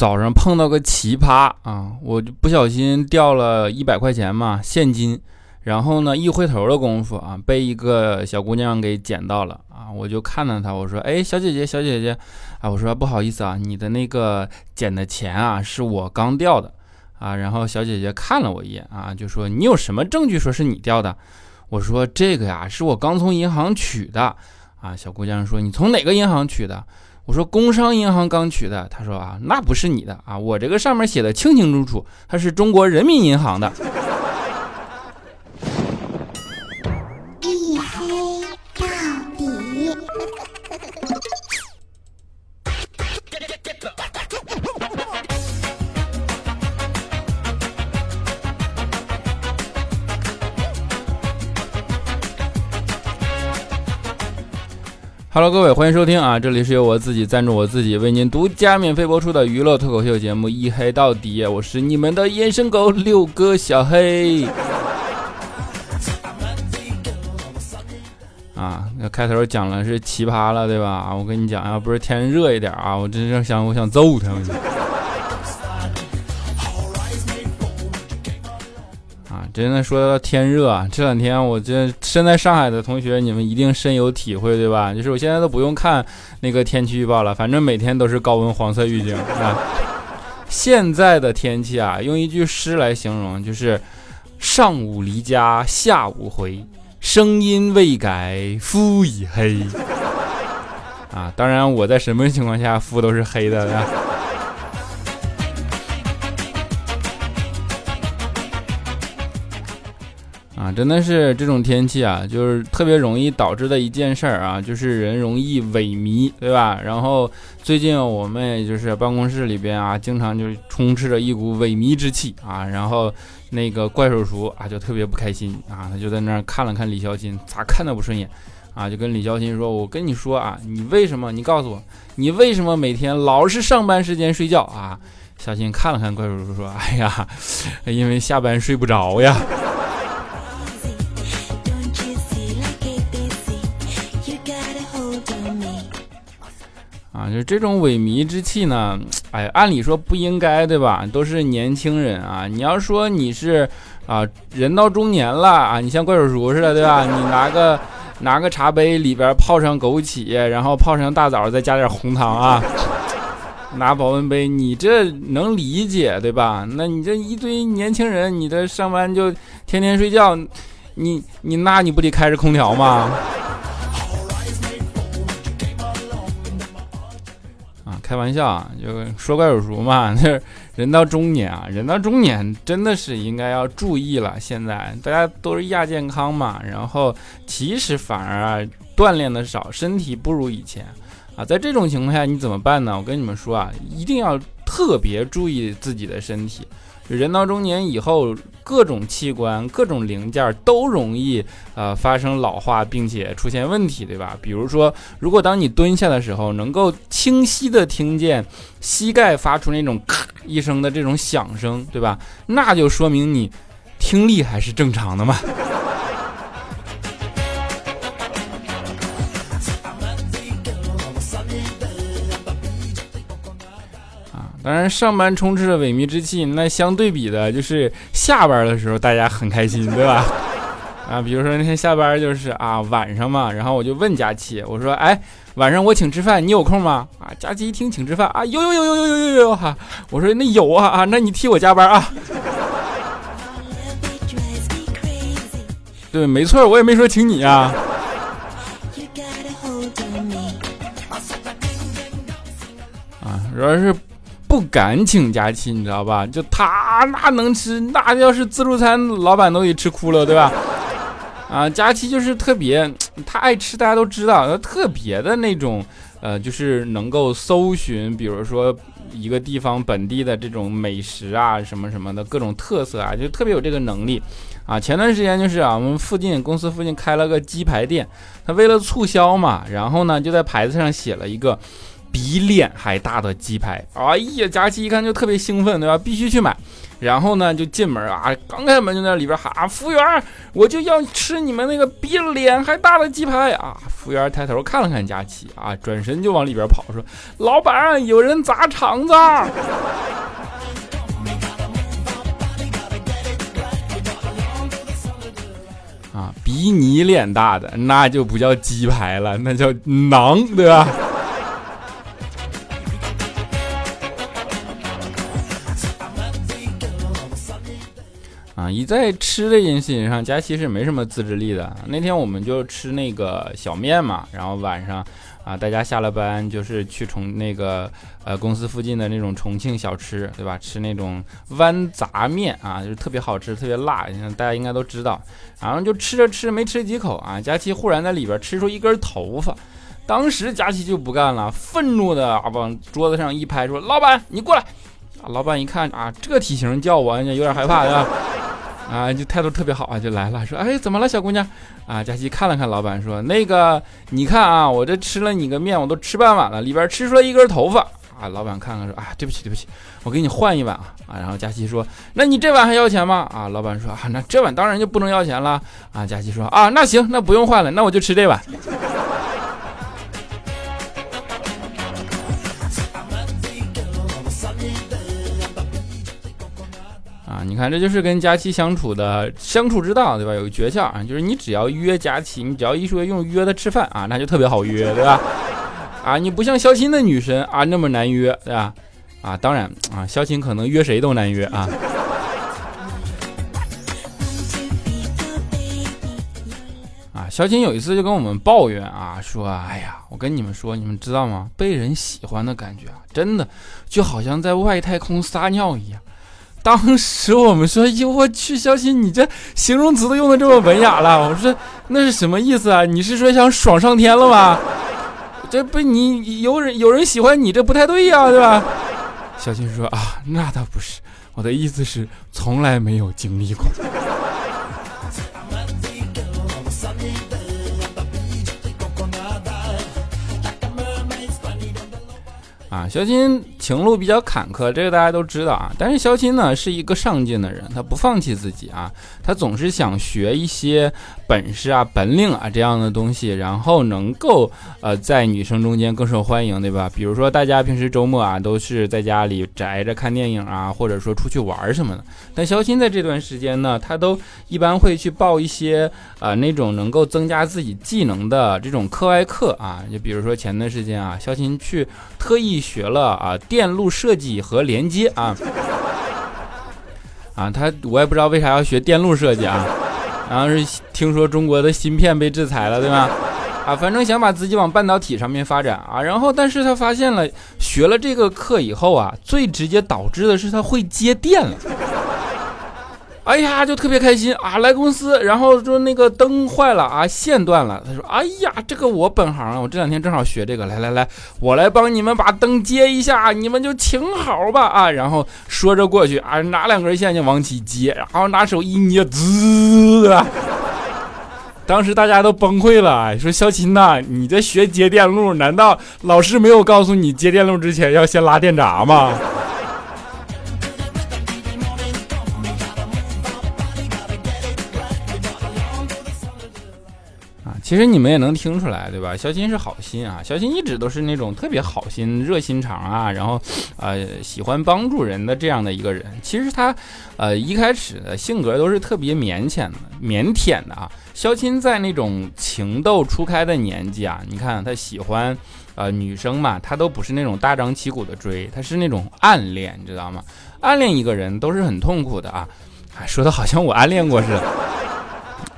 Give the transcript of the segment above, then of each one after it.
早上碰到个奇葩啊，我就不小心掉了一百块钱嘛现金，然后呢一回头的功夫啊，被一个小姑娘给捡到了啊，我就看到她，我说哎小姐姐小姐姐啊，我说不好意思啊，你的那个捡的钱啊是我刚掉的啊，然后小姐姐看了我一眼啊，就说你有什么证据说是你掉的？我说这个呀是我刚从银行取的啊，小姑娘说你从哪个银行取的？我说工商银行刚取的，他说啊，那不是你的啊，我这个上面写的清清楚楚，它是中国人民银行的。Hello，各位，欢迎收听啊！这里是由我自己赞助我自己，为您独家免费播出的娱乐脱口秀节目《一黑到底》，我是你们的眼神狗六哥小黑。啊，那开头讲了是奇葩了，对吧？我跟你讲，要不是天热一点啊，我真是想，我想揍他。真的说到天热啊，这两天我这身在上海的同学，你们一定深有体会，对吧？就是我现在都不用看那个天气预报了，反正每天都是高温黄色预警 啊。现在的天气啊，用一句诗来形容，就是上午离家下午回，声音未改肤已黑。啊，当然我在什么情况下肤都是黑的呀？真的是这种天气啊，就是特别容易导致的一件事儿啊，就是人容易萎靡，对吧？然后最近我们也就是办公室里边啊，经常就充斥着一股萎靡之气啊。然后那个怪叔叔啊，就特别不开心啊，他就在那儿看了看李孝钦，咋看都不顺眼啊，就跟李孝钦说：“我跟你说啊，你为什么？你告诉我，你为什么每天老是上班时间睡觉啊？”小新看了看怪叔叔说：“哎呀，因为下班睡不着呀。”就这种萎靡之气呢，哎，按理说不应该，对吧？都是年轻人啊，你要说你是啊，人到中年了啊，你像怪叔叔似的，对吧？你拿个拿个茶杯里边泡上枸杞，然后泡上大枣，再加点红糖啊，拿保温杯，你这能理解对吧？那你这一堆年轻人，你这上班就天天睡觉，你你那你不得开着空调吗？开玩笑啊，就说怪叔叔嘛。就是人到中年啊，人到中年真的是应该要注意了。现在大家都是亚健康嘛，然后其实反而啊锻炼的少，身体不如以前啊。在这种情况下你怎么办呢？我跟你们说啊，一定要特别注意自己的身体。人到中年以后，各种器官、各种零件都容易呃发生老化，并且出现问题，对吧？比如说，如果当你蹲下的时候，能够清晰的听见膝盖发出那种咔一声的这种响声，对吧？那就说明你听力还是正常的嘛。当然，上班充斥着萎靡之气，那相对比的就是下班的时候大家很开心，对吧？啊，比如说那天下班就是啊晚上嘛，然后我就问佳琪，我说，哎，晚上我请吃饭，你有空吗？啊，佳琪一听请吃饭啊，有有有有有有有有哈，我说那有啊啊，那你替我加班啊。对，没错，我也没说请你啊。啊，主要是。不敢请假期，你知道吧？就他那能吃，那要是自助餐，老板都得吃哭了，对吧？啊，假期就是特别，他爱吃，大家都知道，他特别的那种，呃，就是能够搜寻，比如说一个地方本地的这种美食啊，什么什么的各种特色啊，就特别有这个能力啊。前段时间就是啊，我们附近公司附近开了个鸡排店，他为了促销嘛，然后呢就在牌子上写了一个。比脸还大的鸡排。哎呀，佳琪一看就特别兴奋，对吧？必须去买。然后呢，就进门啊，刚开门就在里边喊：“啊服务员，我就要吃你们那个比脸还大的鸡排啊！”服务员抬头看了看佳琪啊，转身就往里边跑，说：“老板，有人砸场子。” 啊，比你脸大的那就不叫鸡排了，那叫馕，对吧？一在吃这件事情上，佳琪是没什么自制力的。那天我们就吃那个小面嘛，然后晚上啊，大家下了班就是去重那个呃公司附近的那种重庆小吃，对吧？吃那种豌杂面啊，就是特别好吃，特别辣，大家应该都知道。然后就吃着吃没吃几口啊，佳琪忽然在里边吃出一根头发，当时佳琪就不干了，愤怒的啊往桌子上一拍，说：“老板，你过来！”，老板一看啊，这体型叫我有点害怕，对吧？啊，就态度特别好啊，就来了，说，哎，怎么了，小姑娘？啊，佳琪看了看老板，说，那个，你看啊，我这吃了你个面，我都吃半碗了，里边吃出来一根头发。啊，老板看看说，啊，对不起，对不起，我给你换一碗啊。啊，然后佳琪说，那你这碗还要钱吗？啊，老板说，啊，那这碗当然就不能要钱了。啊，佳琪说，啊，那行，那不用换了，那我就吃这碗。你看，这就是跟佳琪相处的相处之道，对吧？有个诀窍啊，就是你只要约佳琪，你只要一说用约的吃饭 啊，那就特别好约，对吧？啊，你不像肖钦的女神啊那么难约，对吧？啊，当然啊，肖钦可能约谁都难约啊。啊，肖钦有一次就跟我们抱怨啊，说，哎呀，我跟你们说，你们知道吗？被人喜欢的感觉啊，真的就好像在外太空撒尿一样。当时我们说：“哟，我去，小新，你这形容词都用的这么文雅了。”我说：“那是什么意思啊？你是说想爽上天了吗？这不，你有人有人喜欢你，这不太对呀，对吧？”小新说：“啊，那倒不是，我的意思是从来没有经历过。”啊，肖钦情路比较坎坷，这个大家都知道啊。但是肖钦呢是一个上进的人，他不放弃自己啊，他总是想学一些本事啊、本领啊这样的东西，然后能够呃在女生中间更受欢迎，对吧？比如说大家平时周末啊都是在家里宅着看电影啊，或者说出去玩什么的。但肖钦在这段时间呢，他都一般会去报一些呃那种能够增加自己技能的这种课外课啊，就比如说前段时间啊，肖钦去特意。学了啊，电路设计和连接啊，啊，他我也不知道为啥要学电路设计啊，然后是听说中国的芯片被制裁了，对吧？啊，反正想把自己往半导体上面发展啊，然后但是他发现了，学了这个课以后啊，最直接导致的是他会接电了。哎呀，就特别开心啊！来公司，然后说那个灯坏了啊，线断了。他说：“哎呀，这个我本行啊，我这两天正好学这个。来来来，我来帮你们把灯接一下，你们就请好吧啊！”然后说着过去啊，拿两根线就往起接，然后拿手一捏，滋啊！当时大家都崩溃了，说：“肖琴呐，你这学接电路，难道老师没有告诉你接电路之前要先拉电闸吗？”其实你们也能听出来，对吧？肖钦是好心啊，肖钦一直都是那种特别好心、热心肠啊，然后，呃，喜欢帮助人的这样的一个人。其实他，呃，一开始的性格都是特别腼腆的、腼腆的啊。肖钦在那种情窦初开的年纪啊，你看他喜欢，呃，女生嘛，他都不是那种大张旗鼓的追，他是那种暗恋，你知道吗？暗恋一个人都是很痛苦的啊，说的好像我暗恋过似的。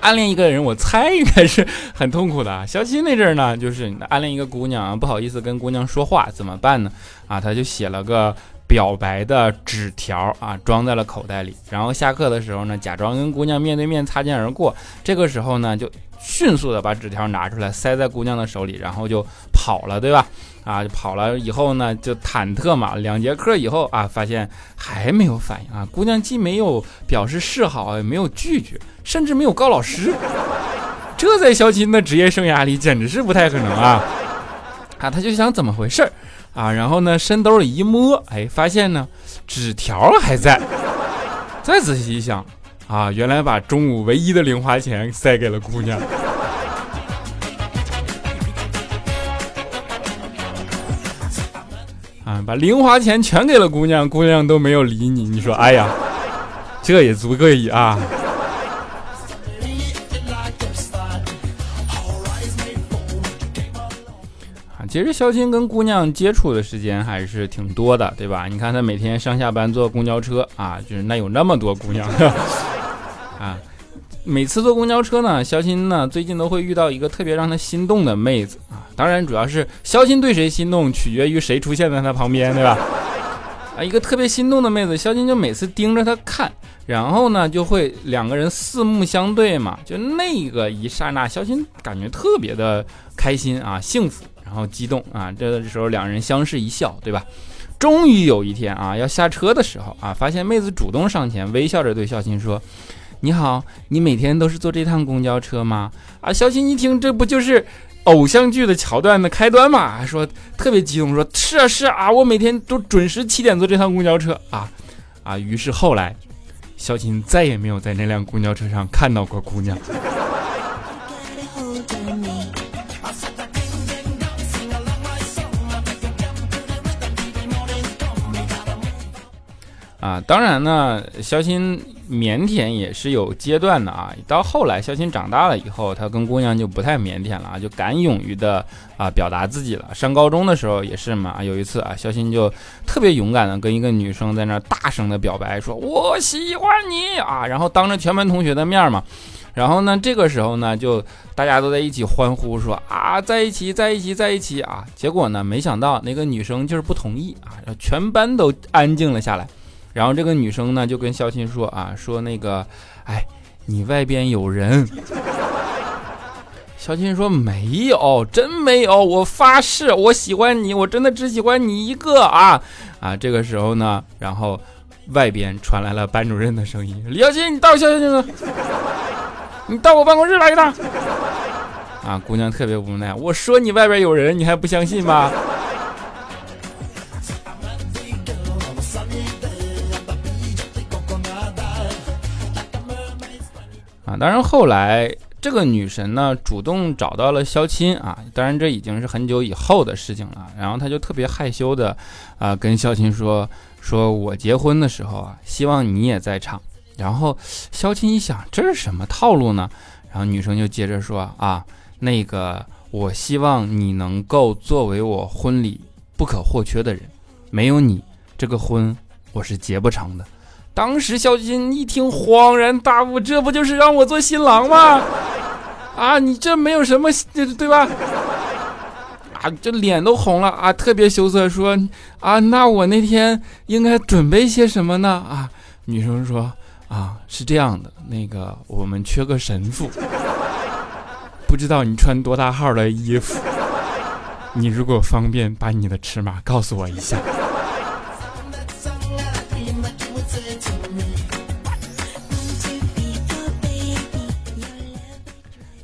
暗恋一个人，我猜应该是很痛苦的。小七那阵儿呢，就是暗恋一个姑娘，不好意思跟姑娘说话，怎么办呢？啊，他就写了个表白的纸条啊，装在了口袋里。然后下课的时候呢，假装跟姑娘面对面擦肩而过。这个时候呢，就迅速的把纸条拿出来，塞在姑娘的手里，然后就跑了，对吧？啊，就跑了以后呢，就忐忑嘛。两节课以后啊，发现还没有反应啊。姑娘既没有表示示好，也没有拒绝。甚至没有告老师，这在肖钦的职业生涯里简直是不太可能啊！啊，他就想怎么回事啊，然后呢，伸兜里一摸，哎，发现呢，纸条还在。再仔细一想，啊，原来把中午唯一的零花钱塞给了姑娘。啊，把零花钱全给了姑娘，姑娘都没有理你。你说，哎呀，这也足可以啊。其实肖钦跟姑娘接触的时间还是挺多的，对吧？你看他每天上下班坐公交车啊，就是那有那么多姑娘啊。每次坐公交车呢，肖鑫呢最近都会遇到一个特别让他心动的妹子啊。当然，主要是肖鑫对谁心动，取决于谁出现在他旁边，对吧？啊，一个特别心动的妹子，肖钦就每次盯着她看，然后呢就会两个人四目相对嘛，就那个一刹那，肖钦感觉特别的开心啊，幸福。然后激动啊，这时候两人相视一笑，对吧？终于有一天啊，要下车的时候啊，发现妹子主动上前，微笑着对肖钦说：“你好，你每天都是坐这趟公交车吗？”啊，肖新一听，这不就是偶像剧的桥段的开端吗？说特别激动，说是啊是啊，我每天都准时七点坐这趟公交车啊啊！于是后来，肖新再也没有在那辆公交车上看到过姑娘。啊，当然呢，肖新腼腆也是有阶段的啊。到后来，肖钦长大了以后，他跟姑娘就不太腼腆了啊，就敢勇于的啊表达自己了。上高中的时候也是嘛，有一次啊，肖钦就特别勇敢的跟一个女生在那大声的表白，说我喜欢你啊，然后当着全班同学的面嘛，然后呢，这个时候呢，就大家都在一起欢呼说啊，在一起，在一起，在一起啊。结果呢，没想到那个女生就是不同意啊，全班都安静了下来。然后这个女生呢就跟肖钦说啊，说那个，哎，你外边有人。肖钦说没有，真没有，我发誓，我喜欢你，我真的只喜欢你一个啊啊！这个时候呢，然后外边传来了班主任的声音：李小钦，你到肖钦了，你到我办公室来一趟。啊，姑娘特别无奈，我说你外边有人，你还不相信吗？当然，后来这个女神呢，主动找到了肖钦啊。当然，这已经是很久以后的事情了。然后她就特别害羞的啊，跟肖钦说：“说我结婚的时候啊，希望你也在场。”然后肖钦一想，这是什么套路呢？然后女生就接着说：“啊，那个，我希望你能够作为我婚礼不可或缺的人，没有你，这个婚我是结不成的。”当时小金一听恍然大悟，这不就是让我做新郎吗？啊，你这没有什么，对吧？啊，这脸都红了啊，特别羞涩，说啊，那我那天应该准备些什么呢？啊，女生说啊，是这样的，那个我们缺个神父，不知道你穿多大号的衣服，你如果方便把你的尺码告诉我一下。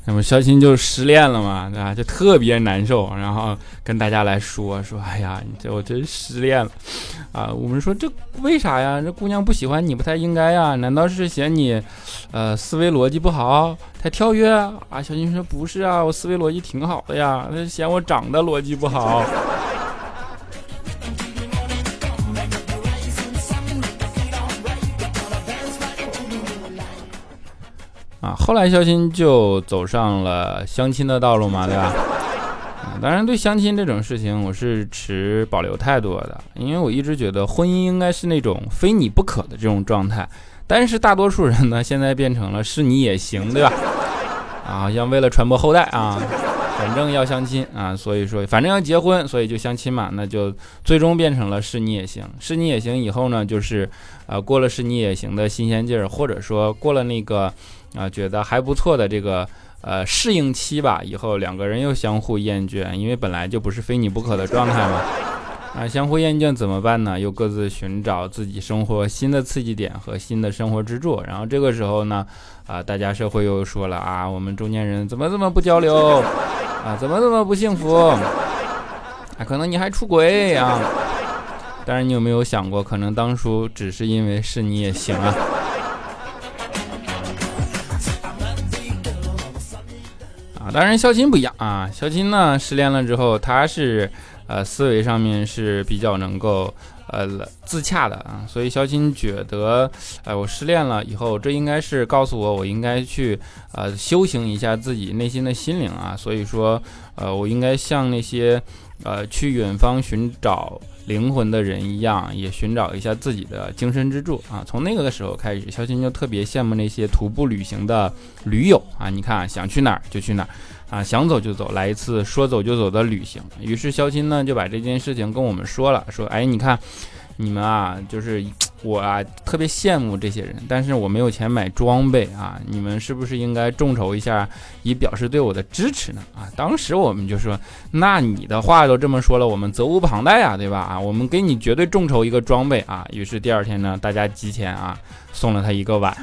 那么肖钦就失恋了嘛，对吧？就特别难受，然后跟大家来说说，哎呀，你这我真失恋了，啊！我们说这为啥呀？这姑娘不喜欢你不太应该呀？难道是嫌你，呃，思维逻辑不好，太跳跃啊？肖钦说不是啊，我思维逻辑挺好的呀，她嫌我长得逻辑不好。啊，后来肖鑫就走上了相亲的道路嘛，对吧？啊，当然对相亲这种事情，我是持保留态度的，因为我一直觉得婚姻应该是那种非你不可的这种状态。但是大多数人呢，现在变成了是你也行，对吧？啊，像为了传播后代啊，反正要相亲啊，所以说反正要结婚，所以就相亲嘛，那就最终变成了是你也行，是你也行以后呢，就是呃过了是你也行的新鲜劲儿，或者说过了那个。啊，觉得还不错的这个呃适应期吧，以后两个人又相互厌倦，因为本来就不是非你不可的状态嘛。啊，相互厌倦怎么办呢？又各自寻找自己生活新的刺激点和新的生活支柱。然后这个时候呢，啊，大家社会又说了啊，我们中年人怎么这么不交流啊，怎么这么不幸福啊，可能你还出轨啊。但是你有没有想过，可能当初只是因为是你也行啊。啊，当然肖钦不一样啊，肖钦呢失恋了之后，他是呃思维上面是比较能够。呃，自洽的啊，所以肖钦觉得，哎，我失恋了以后，这应该是告诉我，我应该去呃修行一下自己内心的心灵啊。所以说，呃，我应该像那些呃去远方寻找灵魂的人一样，也寻找一下自己的精神支柱啊。从那个时候开始，肖钦就特别羡慕那些徒步旅行的驴友啊。你看，想去哪儿就去哪儿。啊，想走就走，来一次说走就走的旅行。于是肖钦呢就把这件事情跟我们说了，说，哎，你看，你们啊，就是我啊，特别羡慕这些人，但是我没有钱买装备啊，你们是不是应该众筹一下，以表示对我的支持呢？啊，当时我们就说，那你的话都这么说了，我们责无旁贷呀，对吧？啊，我们给你绝对众筹一个装备啊。于是第二天呢，大家集钱啊，送了他一个碗。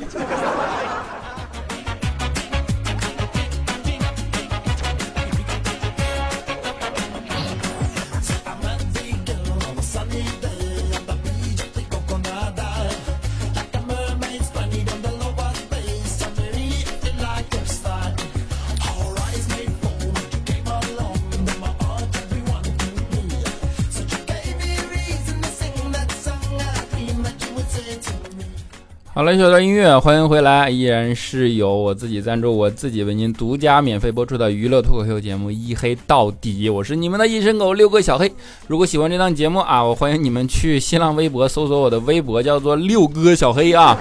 好了，小段音乐，欢迎回来，依然是由我自己赞助，我自己为您独家免费播出的娱乐脱口秀节目《一黑到底》，我是你们的一身狗六哥小黑。如果喜欢这档节目啊，我欢迎你们去新浪微博搜索我的微博，叫做六哥小黑啊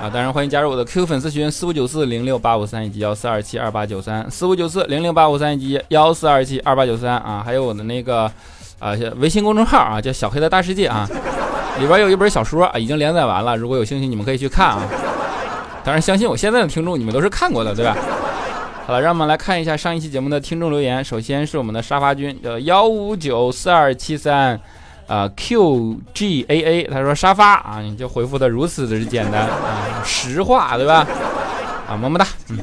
啊！当然欢迎加入我的 QQ 粉丝群四五九四零六八五三以及幺四二七二八九三四五九四零六八五三以及幺四二七二八九三啊，还有我的那个啊微信公众号啊，叫小黑的大世界啊。里边有一本小说啊，已经连载完了。如果有兴趣，你们可以去看啊。当然，相信我现在的听众，你们都是看过的，对吧？好了，让我们来看一下上一期节目的听众留言。首先是我们的沙发君，叫幺五九四二七三，啊 QGAA，他说沙发啊，你就回复的如此的简单啊，实话，对吧？啊，么么哒，嗯。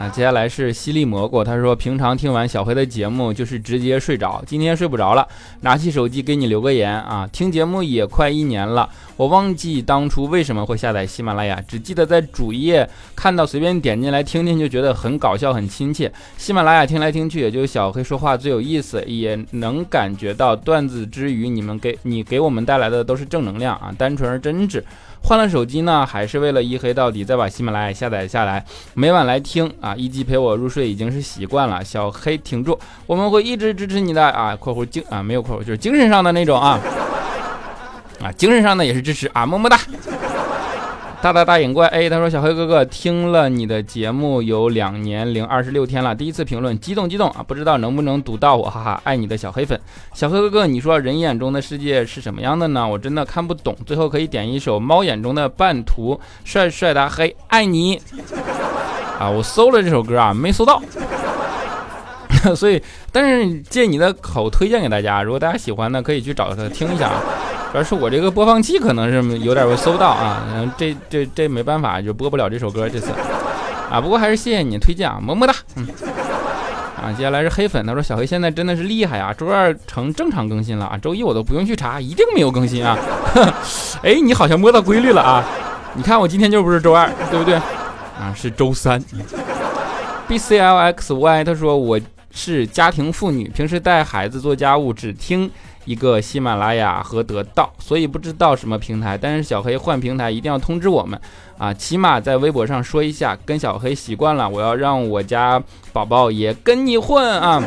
啊，接下来是犀利蘑菇，他说平常听完小黑的节目就是直接睡着，今天睡不着了，拿起手机给你留个言啊。听节目也快一年了，我忘记当初为什么会下载喜马拉雅，只记得在主页看到随便点进来听听就觉得很搞笑很亲切。喜马拉雅听来听去也就小黑说话最有意思，也能感觉到段子之余你们给你给我们带来的都是正能量啊，单纯而真挚。换了手机呢，还是为了一黑到底，再把喜马拉雅下载下来，每晚来听啊！一集陪我入睡已经是习惯了。小黑挺住，我们会一直支持你的啊！（括弧精啊，没有括弧，就是精神上的那种啊啊，精神上呢也是支持啊，么么哒。大大大眼怪 A，他说小黑哥哥听了你的节目有两年零二十六天了，第一次评论，激动激动啊！不知道能不能读到我，哈哈，爱你的小黑粉，小黑哥哥，你说人眼中的世界是什么样的呢？我真的看不懂。最后可以点一首猫眼中的半途，帅帅的黑，爱你啊！我搜了这首歌啊，没搜到，所以但是借你的口推荐给大家，如果大家喜欢呢，可以去找他听一下啊。主要是我这个播放器可能是有点会搜不到啊，这这这没办法，就播不了这首歌这次啊。不过还是谢谢你推荐啊，么么哒。嗯，啊，接下来是黑粉，他说小黑现在真的是厉害啊，周二成正常更新了啊，周一我都不用去查，一定没有更新啊。哎，你好像摸到规律了啊，你看我今天就不是周二，对不对？啊，是周三。B C L X Y，他说我是家庭妇女，平时带孩子做家务只听。一个喜马拉雅和得到，所以不知道什么平台。但是小黑换平台一定要通知我们啊，起码在微博上说一下。跟小黑习惯了，我要让我家宝宝也跟你混啊！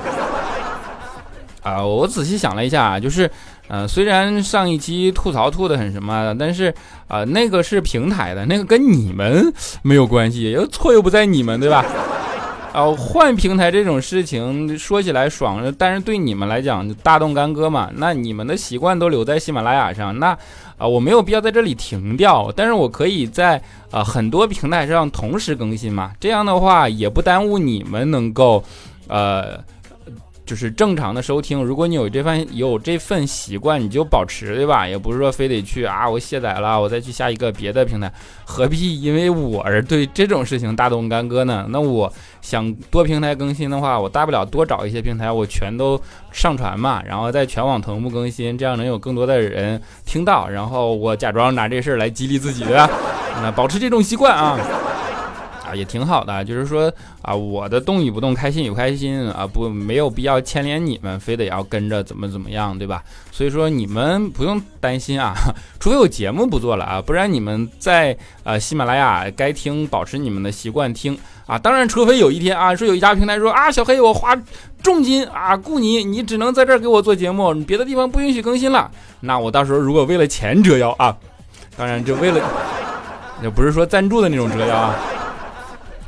啊，我仔细想了一下，就是，呃，虽然上一期吐槽吐的很什么，但是啊，那个是平台的，那个跟你们没有关系，又错又不在你们，对吧？啊，换平台这种事情说起来爽，但是对你们来讲大动干戈嘛。那你们的习惯都留在喜马拉雅上，那啊，我没有必要在这里停掉，但是我可以在啊很多平台上同时更新嘛。这样的话也不耽误你们能够，呃，就是正常的收听。如果你有这份有这份习惯，你就保持，对吧？也不是说非得去啊，我卸载了，我再去下一个别的平台，何必因为我而对这种事情大动干戈呢？那我想多平台更新的话，我大不了多找一些平台，我全都上传嘛，然后在全网同步更新，这样能有更多的人听到，然后我假装拿这事儿来激励自己，对吧？那保持这种习惯啊。也挺好的，就是说啊，我的动与不动，开心与开心啊，不没有必要牵连你们，非得要跟着怎么怎么样，对吧？所以说你们不用担心啊，除非我节目不做了啊，不然你们在呃喜马拉雅该听，保持你们的习惯听啊。当然，除非有一天啊，说有一家平台说啊，小黑我花重金啊雇你，你只能在这儿给我做节目，别的地方不允许更新了。那我到时候如果为了钱折腰啊，当然就为了，也不是说赞助的那种折腰啊。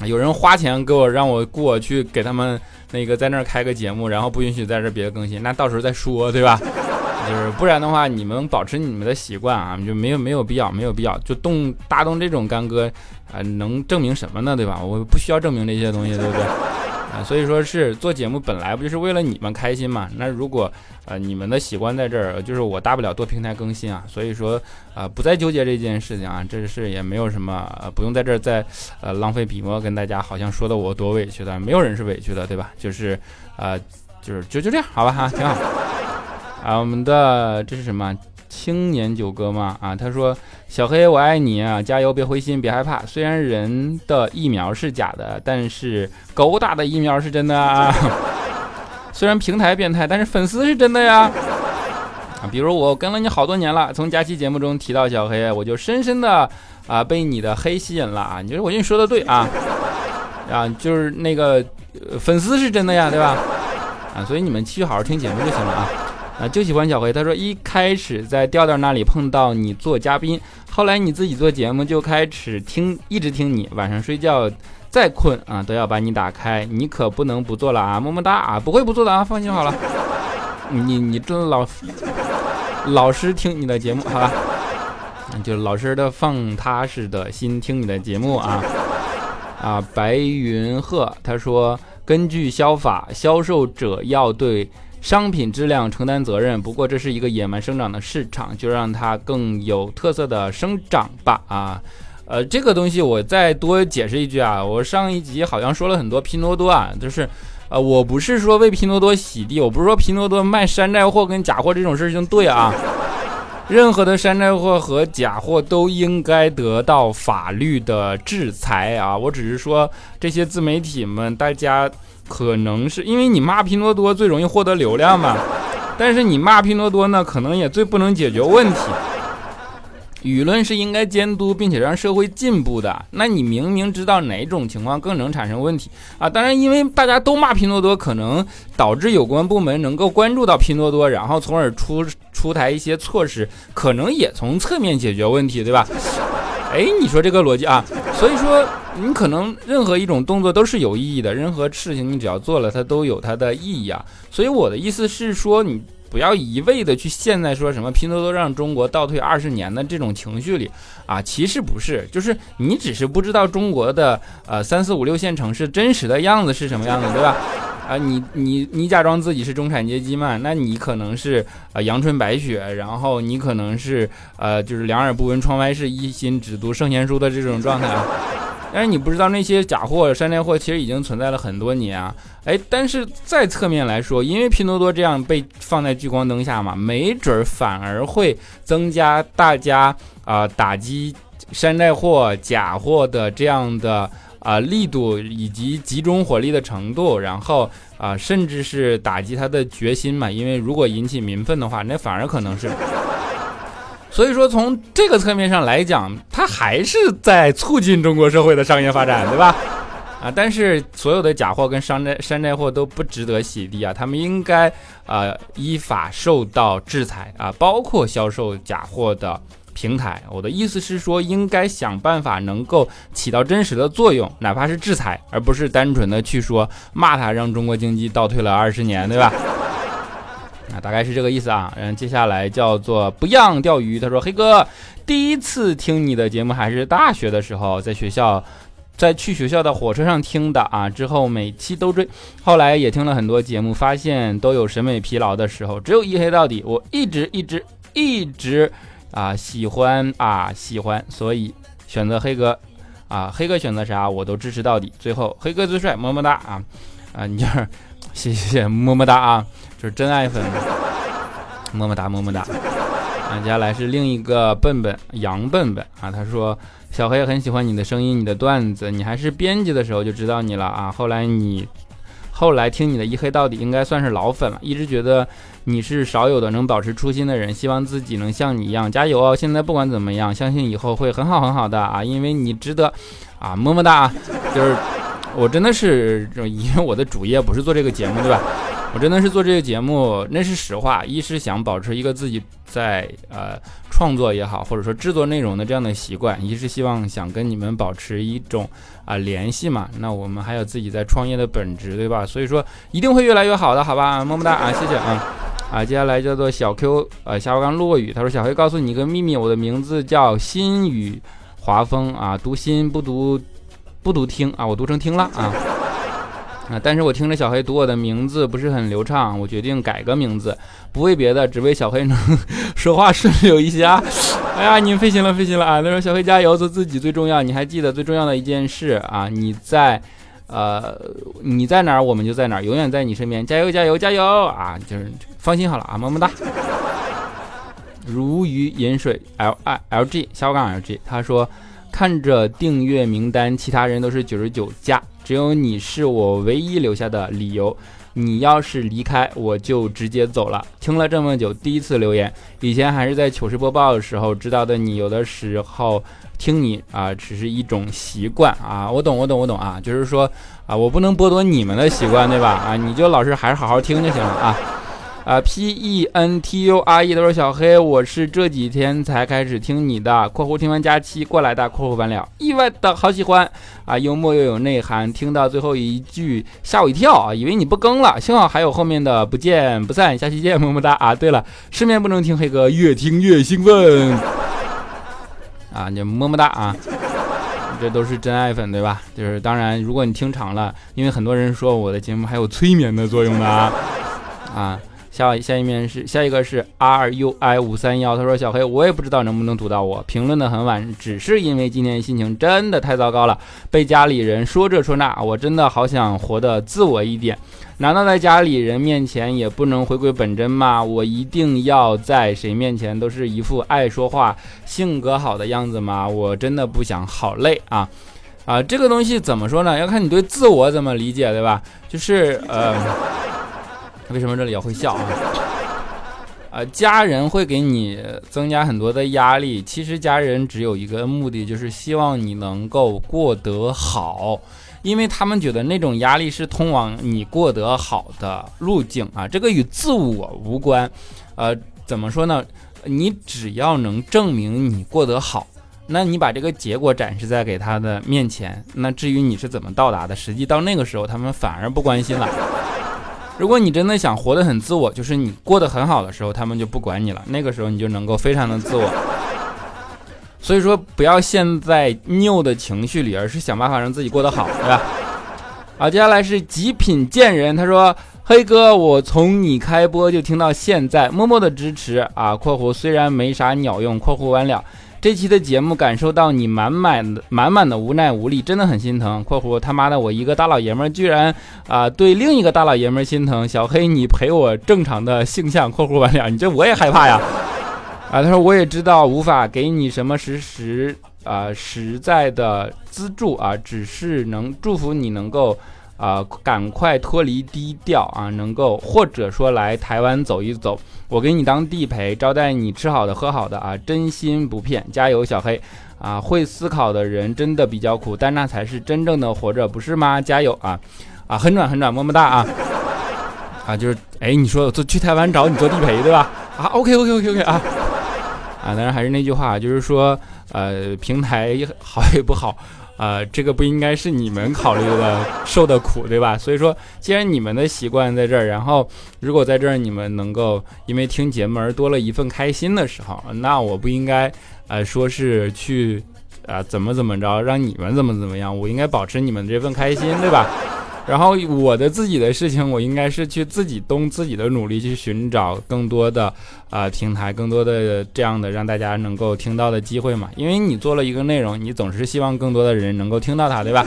有人花钱给我让我雇我去给他们那个在那儿开个节目，然后不允许在这别的更新，那到时候再说，对吧？就是不然的话，你们保持你们的习惯啊，就没有没有必要，没有必要就动大动这种干戈啊，能证明什么呢？对吧？我不需要证明这些东西，对不对？啊，所以说是做节目本来不就是为了你们开心嘛？那如果呃你们的习惯在这儿，就是我大不了多平台更新啊，所以说啊不再纠结这件事情啊，这是也没有什么不用在这儿再呃浪费笔墨跟大家好像说的我多委屈的，没有人是委屈的，对吧？就是呃就是就就这样好吧哈，挺好 啊，我们的这是什么？青年九哥嘛啊，他说小黑我爱你啊，加油，别灰心，别害怕。虽然人的疫苗是假的，但是狗打的疫苗是真的啊。虽然平台变态，但是粉丝是真的呀。啊，比如我跟了你好多年了，从假期节目中提到小黑，我就深深的啊被你的黑吸引了啊。你说我跟你说的对啊啊，就是那个粉丝是真的呀，对吧？啊，所以你们继续好好听节目就行了啊。啊，就喜欢小黑。他说一开始在调调那里碰到你做嘉宾，后来你自己做节目就开始听，一直听你。晚上睡觉再困啊，都要把你打开。你可不能不做了啊，么么哒啊，不会不做的啊，放心好了。你你这老老师听你的节目好吧？就老师的放踏实的心听你的节目啊啊。白云鹤他说，根据消法，销售者要对。商品质量承担责任，不过这是一个野蛮生长的市场，就让它更有特色的生长吧。啊，呃，这个东西我再多解释一句啊，我上一集好像说了很多拼多多啊，就是，呃，我不是说为拼多多洗地，我不是说拼多多卖山寨货跟假货这种事情对啊，任何的山寨货和假货都应该得到法律的制裁啊，我只是说这些自媒体们大家。可能是因为你骂拼多多最容易获得流量嘛，但是你骂拼多多呢，可能也最不能解决问题。舆论是应该监督并且让社会进步的。那你明明知道哪种情况更能产生问题啊？当然，因为大家都骂拼多多，可能导致有关部门能够关注到拼多多，然后从而出出台一些措施，可能也从侧面解决问题，对吧？哎，你说这个逻辑啊？所以说。你可能任何一种动作都是有意义的，任何事情你只要做了，它都有它的意义啊。所以我的意思是说，你不要一味的去陷在说什么拼多多让中国倒退二十年的这种情绪里啊，其实不是，就是你只是不知道中国的呃三四五六线城市真实的样子是什么样子，对吧？啊，你你你假装自己是中产阶级嘛，那你可能是呃阳春白雪，然后你可能是呃就是两耳不闻窗外事，一心只读圣贤书的这种状态。但是你不知道那些假货、山寨货其实已经存在了很多年啊！哎，但是在侧面来说，因为拼多多这样被放在聚光灯下嘛，没准儿反而会增加大家啊打击山寨货、假货的这样的啊力度以及集中火力的程度，然后啊甚至是打击他的决心嘛。因为如果引起民愤的话，那反而可能是。所以说，从这个侧面上来讲，它还是在促进中国社会的商业发展，对吧？啊，但是所有的假货跟山寨山寨货都不值得洗地啊，他们应该啊依法受到制裁啊，包括销售假货的平台。我的意思是说，应该想办法能够起到真实的作用，哪怕是制裁，而不是单纯的去说骂他，让中国经济倒退了二十年，对吧？啊，大概是这个意思啊。嗯，接下来叫做不样钓鱼。他说：“黑哥，第一次听你的节目还是大学的时候，在学校在去学校的火车上听的啊，之后每期都追，后来也听了很多节目，发现都有审美疲劳的时候，只有一黑到底，我一直一直一直啊喜欢啊喜欢，所以选择黑哥啊，黑哥选择啥我都支持到底，最后黑哥最帅，么么哒啊啊，你就是谢谢么么哒啊，就是真爱粉，么么哒么么哒。啊，接下来是另一个笨笨杨笨笨啊，他说小黑很喜欢你的声音，你的段子，你还是编辑的时候就知道你了啊。后来你后来听你的一黑到底，应该算是老粉了，一直觉得你是少有的能保持初心的人，希望自己能像你一样加油哦。现在不管怎么样，相信以后会很好很好的啊，因为你值得啊，么么哒。就是我真的是，因为我的主业不是做这个节目，对吧？我真的是做这个节目，那是实话。一是想保持一个自己在呃创作也好，或者说制作内容的这样的习惯；一是希望想跟你们保持一种啊联系嘛。那我们还有自己在创业的本质，对吧？所以说一定会越来越好的，好吧？么么哒啊，谢谢啊啊！接下来叫做小 Q，呃，下午刚落雨，他说小黑告诉你一个秘密，我的名字叫心雨华风啊，读心不读不读听啊，我读成听了啊。啊！但是我听着小黑读我的名字不是很流畅，我决定改个名字，不为别的，只为小黑能 说话顺溜一些啊！哎呀，你费心了，费心了啊！他说小黑加油，做自己最重要。你还记得最重要的一件事啊？你在，呃，你在哪儿，我们就在哪儿，永远在你身边。加油，加油，加油啊！就是放心好了啊，么么哒。如鱼饮水，L I L G 小杠 L G，他说看着订阅名单，其他人都是九十九加。只有你是我唯一留下的理由，你要是离开，我就直接走了。听了这么久，第一次留言，以前还是在糗事播报的时候知道的。你有的时候听你啊，只是一种习惯啊。我懂，我懂，我懂啊，就是说啊，我不能剥夺你们的习惯，对吧？啊，你就老师还是好好听就行了啊。啊，P E N T U R E 都是小黑，我是这几天才开始听你的（括弧听完假期过来的）（括弧完了），意外的好喜欢啊，幽默又有内涵，听到最后一句吓我一跳啊，以为你不更了，幸好还有后面的不见不散，下期见，么么哒啊！对了，失眠不能听黑哥，越听越兴奋啊，你么么哒啊，这都是真爱粉对吧？就是当然，如果你听长了，因为很多人说我的节目还有催眠的作用呢啊。下下一面是下一个是 R U I 五三幺，他说小黑，我也不知道能不能读到我评论的很晚，只是因为今天心情真的太糟糕了，被家里人说这说那，我真的好想活得自我一点，难道在家里人面前也不能回归本真吗？我一定要在谁面前都是一副爱说话、性格好的样子吗？我真的不想，好累啊啊！这个东西怎么说呢？要看你对自我怎么理解，对吧？就是呃。为什么这里也会笑啊？呃，家人会给你增加很多的压力。其实家人只有一个目的，就是希望你能够过得好，因为他们觉得那种压力是通往你过得好的路径啊。这个与自我无关。呃，怎么说呢？你只要能证明你过得好，那你把这个结果展示在给他的面前，那至于你是怎么到达的，实际到那个时候他们反而不关心了。如果你真的想活得很自我，就是你过得很好的时候，他们就不管你了。那个时候你就能够非常的自我。所以说，不要陷在拗的情绪里，而是想办法让自己过得好，对吧？好，接下来是极品贱人，他说：“黑哥，我从你开播就听到现在，默默的支持啊。”（括弧虽然没啥鸟用。）（括弧完了）。这期的节目感受到你满满的满满的无奈无力，真的很心疼。（括弧他妈的我一个大老爷们儿居然啊对另一个大老爷们儿心疼。）小黑你陪我正常的性向（括弧完了），你这我也害怕呀。啊，他说我也知道无法给你什么实时啊实在的资助啊，只是能祝福你能够。啊，赶快脱离低调啊！能够或者说来台湾走一走，我给你当地陪，招待你吃好的喝好的啊！真心不骗，加油，小黑啊！会思考的人真的比较苦，但那才是真正的活着，不是吗？加油啊！啊，很暖很暖，么么哒啊！啊，就是哎，你说做去台湾找你做地陪对吧？啊，OK OK OK OK 啊！啊，当然还是那句话，就是说呃，平台好也不好。啊，这个不应该是你们考虑的受的苦，对吧？所以说，既然你们的习惯在这儿，然后如果在这儿你们能够因为听节目而多了一份开心的时候，那我不应该呃说是去啊怎么怎么着，让你们怎么怎么样，我应该保持你们这份开心，对吧？然后我的自己的事情，我应该是去自己动自己的努力去寻找更多的啊平台，更多的这样的让大家能够听到的机会嘛。因为你做了一个内容，你总是希望更多的人能够听到它，对吧？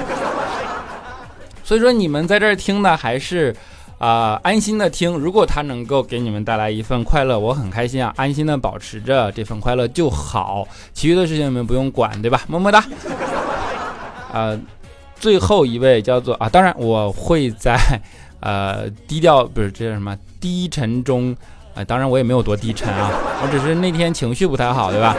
所以说你们在这儿听的还是啊安心的听，如果它能够给你们带来一份快乐，我很开心啊，安心的保持着这份快乐就好，其余的事情你们不用管，对吧？么么哒，啊。最后一位叫做啊，当然我会在，呃，低调不是这叫什么低沉中，啊，当然我也没有多低沉啊，我只是那天情绪不太好，对吧？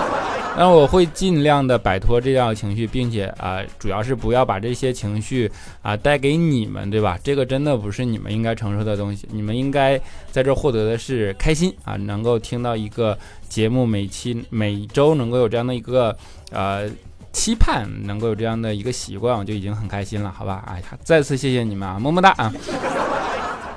那我会尽量的摆脱这样的情绪，并且啊，主要是不要把这些情绪啊带给你们，对吧？这个真的不是你们应该承受的东西，你们应该在这获得的是开心啊，能够听到一个节目每期每周能够有这样的一个呃。期盼能够有这样的一个习惯，我就已经很开心了，好吧？哎呀，再次谢谢你们啊，么么哒啊！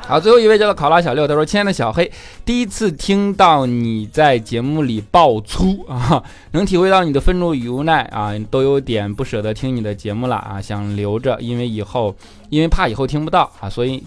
好，最后一位叫做考拉小六，他说：“亲爱的小黑，第一次听到你在节目里爆粗啊，能体会到你的愤怒与无奈啊，都有点不舍得听你的节目了啊，想留着，因为以后，因为怕以后听不到啊，所以。”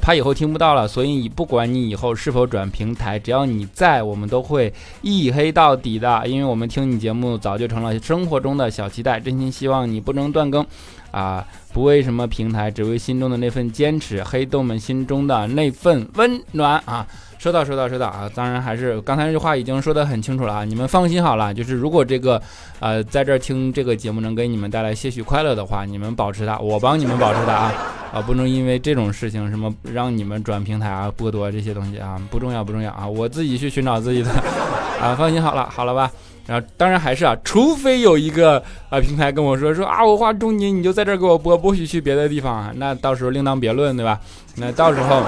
怕以后听不到了，所以不管你以后是否转平台，只要你在，我们都会一黑到底的。因为我们听你节目早就成了生活中的小期待，真心希望你不能断更，啊，不为什么平台，只为心中的那份坚持，黑洞们心中的那份温暖啊。收到，收到，收到啊！当然还是刚才那句话已经说得很清楚了啊！你们放心好了，就是如果这个，呃，在这儿听这个节目能给你们带来些许快乐的话，你们保持它，我帮你们保持它啊！啊，不能因为这种事情什么让你们转平台啊、剥夺这些东西啊，不重要，不重要啊！我自己去寻找自己的 啊，放心好了，好了吧？然后当然还是啊，除非有一个啊平台跟我说说啊，我花重金你就在这儿给我播，不许去别的地方啊，那到时候另当别论，对吧？那到时候。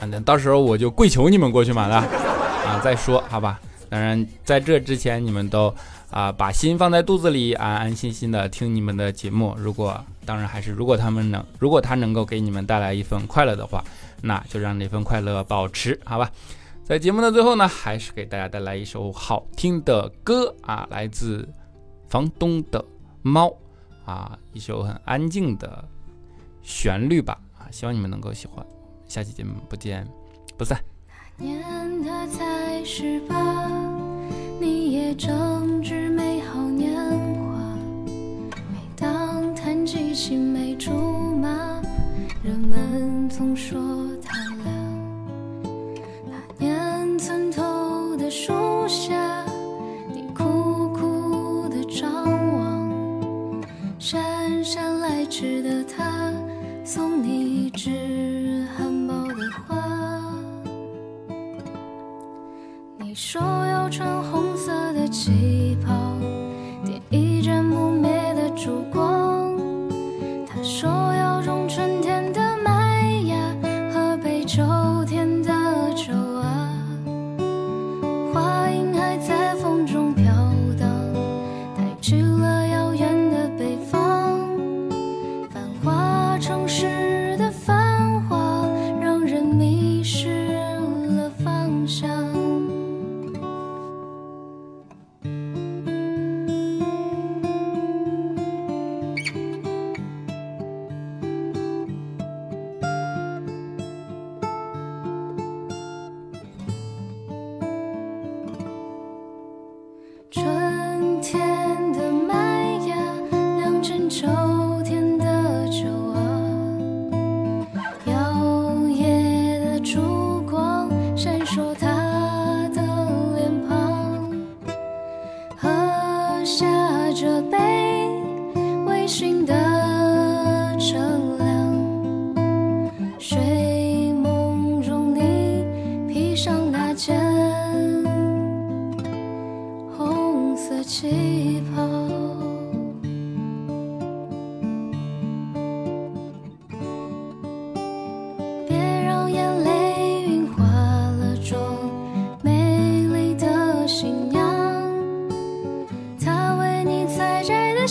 那到时候我就跪求你们过去嘛的啊，再说好吧。当然，在这之前，你们都啊把心放在肚子里，安安心心的听你们的节目。如果当然还是如果他们能，如果他能够给你们带来一份快乐的话，那就让那份快乐保持好吧。在节目的最后呢，还是给大家带来一首好听的歌啊，来自房东的猫啊，一首很安静的旋律吧啊，希望你们能够喜欢。下期节目不见不散。那年他才十八你也正值美好年华。每当谈及青梅竹马人们总说他俩那年村头的树下你苦苦的张望。姗姗来迟的他送你一支说要穿红色的旗袍，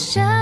像花。